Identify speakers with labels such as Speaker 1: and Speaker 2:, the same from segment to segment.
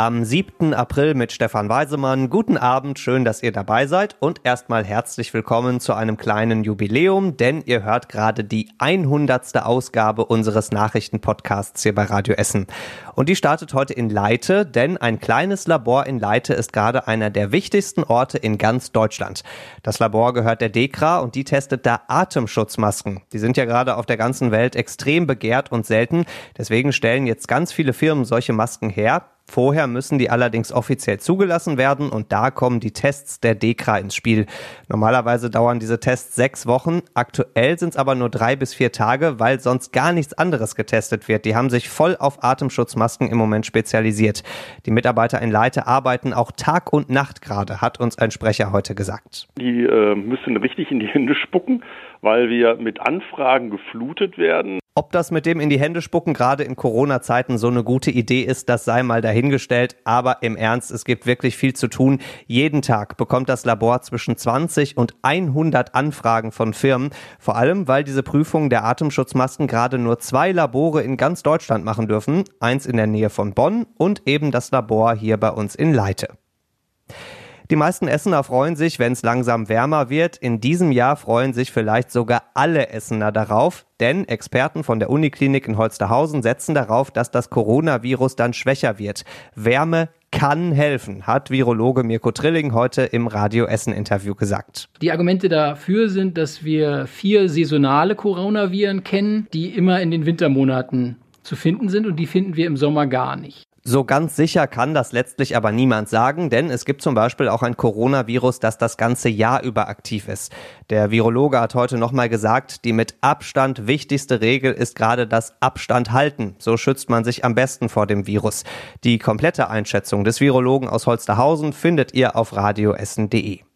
Speaker 1: Am 7. April mit Stefan Weisemann. Guten Abend, schön, dass ihr dabei seid und erstmal herzlich willkommen zu einem kleinen Jubiläum, denn ihr hört gerade die 100. Ausgabe unseres Nachrichtenpodcasts hier bei Radio Essen. Und die startet heute in Leite, denn ein kleines Labor in Leite ist gerade einer der wichtigsten Orte in ganz Deutschland. Das Labor gehört der DEKRA und die testet da Atemschutzmasken. Die sind ja gerade auf der ganzen Welt extrem begehrt und selten. Deswegen stellen jetzt ganz viele Firmen solche Masken her. Vorher müssen die allerdings offiziell zugelassen werden und da kommen die Tests der DEKRA ins Spiel. Normalerweise dauern diese Tests sechs Wochen, aktuell sind es aber nur drei bis vier Tage, weil sonst gar nichts anderes getestet wird. Die haben sich voll auf Atemschutzmasken im Moment spezialisiert. Die Mitarbeiter in Leite arbeiten auch Tag und Nacht gerade, hat uns ein Sprecher heute gesagt.
Speaker 2: Die äh, müssen richtig in die Hände spucken, weil wir mit Anfragen geflutet werden.
Speaker 1: Ob das mit dem in die Hände spucken gerade in Corona-Zeiten so eine gute Idee ist, das sei mal dahingestellt. Aber im Ernst, es gibt wirklich viel zu tun. Jeden Tag bekommt das Labor zwischen 20 und 100 Anfragen von Firmen. Vor allem, weil diese Prüfungen der Atemschutzmasken gerade nur zwei Labore in ganz Deutschland machen dürfen. Eins in der Nähe von Bonn und eben das Labor hier bei uns in Leite. Die meisten Essener freuen sich, wenn es langsam wärmer wird. In diesem Jahr freuen sich vielleicht sogar alle Essener darauf, denn Experten von der Uniklinik in Holsterhausen setzen darauf, dass das Coronavirus dann schwächer wird. Wärme kann helfen, hat Virologe Mirko Trilling heute im Radio Essen Interview gesagt.
Speaker 3: Die Argumente dafür sind, dass wir vier saisonale Coronaviren kennen, die immer in den Wintermonaten zu finden sind und die finden wir im Sommer gar nicht.
Speaker 1: So ganz sicher kann das letztlich aber niemand sagen, denn es gibt zum Beispiel auch ein Coronavirus, das das ganze Jahr über aktiv ist. Der Virologe hat heute nochmal gesagt, die mit Abstand wichtigste Regel ist gerade das Abstand halten. So schützt man sich am besten vor dem Virus. Die komplette Einschätzung des Virologen aus Holsterhausen findet ihr auf radioessen.de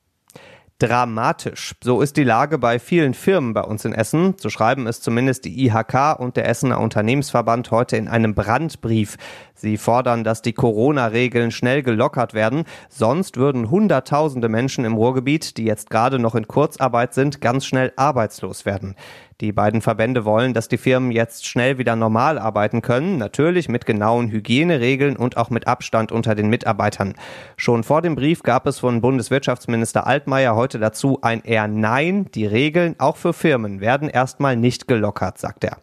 Speaker 1: dramatisch. So ist die Lage bei vielen Firmen bei uns in Essen. So schreiben es zumindest die IHK und der Essener Unternehmensverband heute in einem Brandbrief. Sie fordern, dass die Corona-Regeln schnell gelockert werden. Sonst würden Hunderttausende Menschen im Ruhrgebiet, die jetzt gerade noch in Kurzarbeit sind, ganz schnell arbeitslos werden. Die beiden Verbände wollen, dass die Firmen jetzt schnell wieder normal arbeiten können, natürlich mit genauen Hygieneregeln und auch mit Abstand unter den Mitarbeitern. Schon vor dem Brief gab es von Bundeswirtschaftsminister Altmaier heute dazu ein eher Nein. Die Regeln auch für Firmen werden erstmal nicht gelockert, sagt er.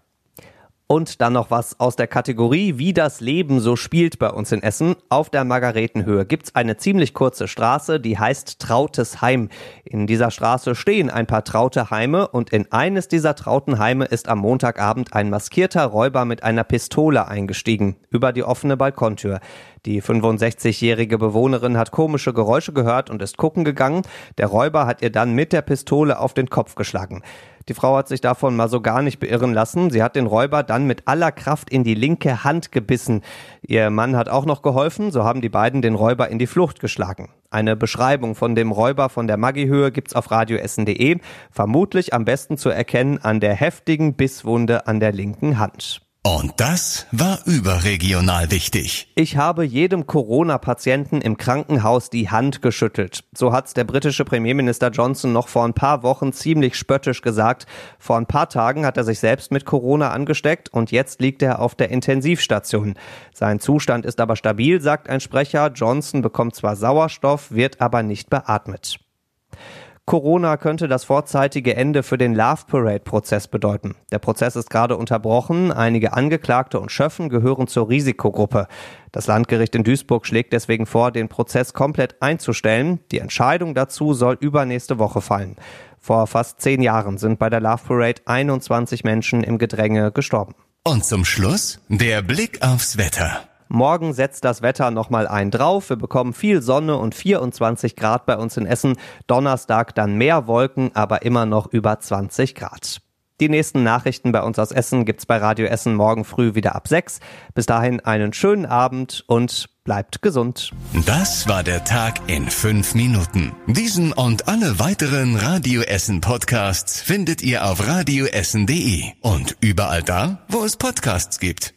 Speaker 1: Und dann noch was aus der Kategorie, wie das Leben so spielt bei uns in Essen. Auf der Margaretenhöhe gibt's eine ziemlich kurze Straße, die heißt Trautes Heim. In dieser Straße stehen ein paar traute Heime und in eines dieser trauten Heime ist am Montagabend ein maskierter Räuber mit einer Pistole eingestiegen über die offene Balkontür. Die 65-jährige Bewohnerin hat komische Geräusche gehört und ist gucken gegangen. Der Räuber hat ihr dann mit der Pistole auf den Kopf geschlagen. Die Frau hat sich davon mal so gar nicht beirren lassen. Sie hat den Räuber dann mit aller Kraft in die linke Hand gebissen. Ihr Mann hat auch noch geholfen, so haben die beiden den Räuber in die Flucht geschlagen. Eine Beschreibung von dem Räuber von der Maggi-Höhe gibt's auf radioessen.de, vermutlich am besten zu erkennen an der heftigen Bisswunde an der linken Hand.
Speaker 4: Und das war überregional wichtig.
Speaker 1: Ich habe jedem Corona-Patienten im Krankenhaus die Hand geschüttelt. So hat's der britische Premierminister Johnson noch vor ein paar Wochen ziemlich spöttisch gesagt. Vor ein paar Tagen hat er sich selbst mit Corona angesteckt und jetzt liegt er auf der Intensivstation. Sein Zustand ist aber stabil, sagt ein Sprecher. Johnson bekommt zwar Sauerstoff, wird aber nicht beatmet. Corona könnte das vorzeitige Ende für den Love Parade Prozess bedeuten. Der Prozess ist gerade unterbrochen. Einige Angeklagte und Schöffen gehören zur Risikogruppe. Das Landgericht in Duisburg schlägt deswegen vor, den Prozess komplett einzustellen. Die Entscheidung dazu soll übernächste Woche fallen. Vor fast zehn Jahren sind bei der Love Parade 21 Menschen im Gedränge gestorben.
Speaker 4: Und zum Schluss der Blick aufs Wetter.
Speaker 1: Morgen setzt das Wetter nochmal ein drauf. Wir bekommen viel Sonne und 24 Grad bei uns in Essen. Donnerstag dann mehr Wolken, aber immer noch über 20 Grad. Die nächsten Nachrichten bei uns aus Essen gibt's bei Radio Essen morgen früh wieder ab 6. Bis dahin einen schönen Abend und bleibt gesund.
Speaker 4: Das war der Tag in fünf Minuten. Diesen und alle weiteren Radio Essen Podcasts findet ihr auf radioessen.de und überall da, wo es Podcasts gibt.